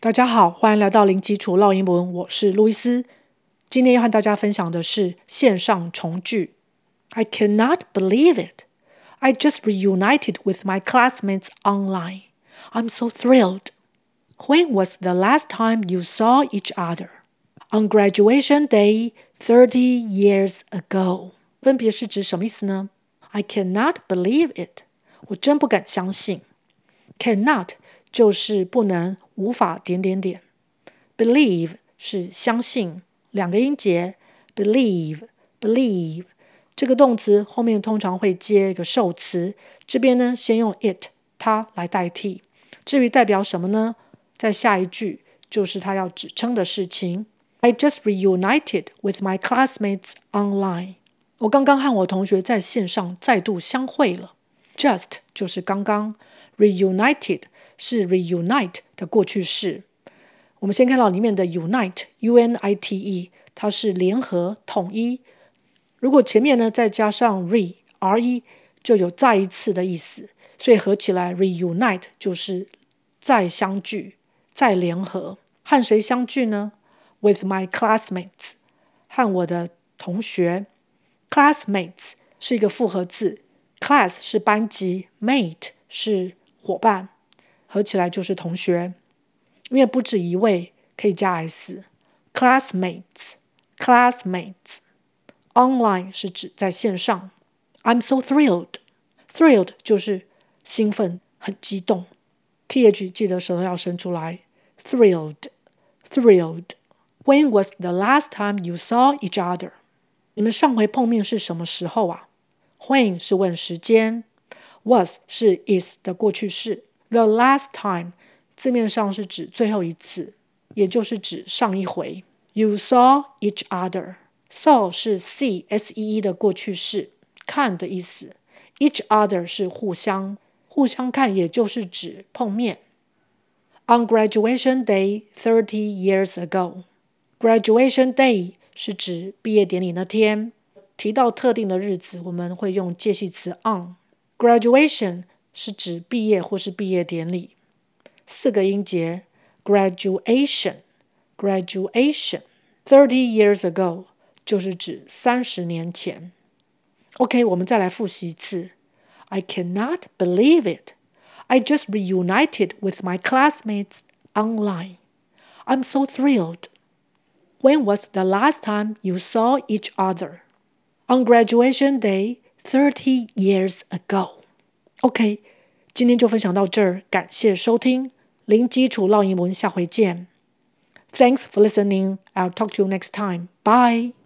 大家好，欢迎来到零基础绕英文，我是路易斯。今天要和大家分享的是线上重聚。I cannot believe it. I just reunited with my classmates online. I'm so thrilled. When was the last time you saw each other? On graduation day, thirty years ago. 分别是指什么意思呢？I cannot believe it. 我真不敢相信。Cannot 就是不能、无法点点点。Believe 是相信，两个音节。Believe，believe 这个动词后面通常会接一个受词，这边呢先用 it 它来代替。至于代表什么呢？在下一句就是它要指称的事情。I just reunited with my classmates online。我刚刚和我同学在线上再度相会了。Just 就是刚刚，reunited。是 reunite 的过去式。我们先看到里面的 unite，U-N-I-T-E，它是联合、统一。如果前面呢再加上 re，R-E，就有再一次的意思。所以合起来 reunite 就是再相聚、再联合。和谁相聚呢？With my classmates，和我的同学。classmates 是一个复合字，class 是班级，mate 是伙伴。合起来就是同学，因为不止一位，可以加 s。classmates，classmates。online 是指在线上。I'm so thrilled，thrilled 就是兴奋、很激动。th 记得舌头要伸出来。thrilled，thrilled。When was the last time you saw each other？你们上回碰面是什么时候啊？When 是问时间，was 是 is 的过去式。The last time 字面上是指最后一次，也就是指上一回。You saw each other. Saw 是 see, S-E-E 的过去式，看的意思。Each other 是互相，互相看，也就是指碰面。On graduation day thirty years ago. Graduation day 是指毕业典礼那天。提到特定的日子，我们会用介系词 on。Graduation 是指毕业或是毕业典礼，四个音节，graduation，graduation。Thirty years ago 就是指三十年前。OK，我们再来复习一次。I cannot believe it. I just reunited with my classmates online. I'm so thrilled. When was the last time you saw each other? On graduation day thirty years ago. OK，今天就分享到这儿，感谢收听，零基础烙英文，下回见。Thanks for listening. I'll talk to you next time. Bye.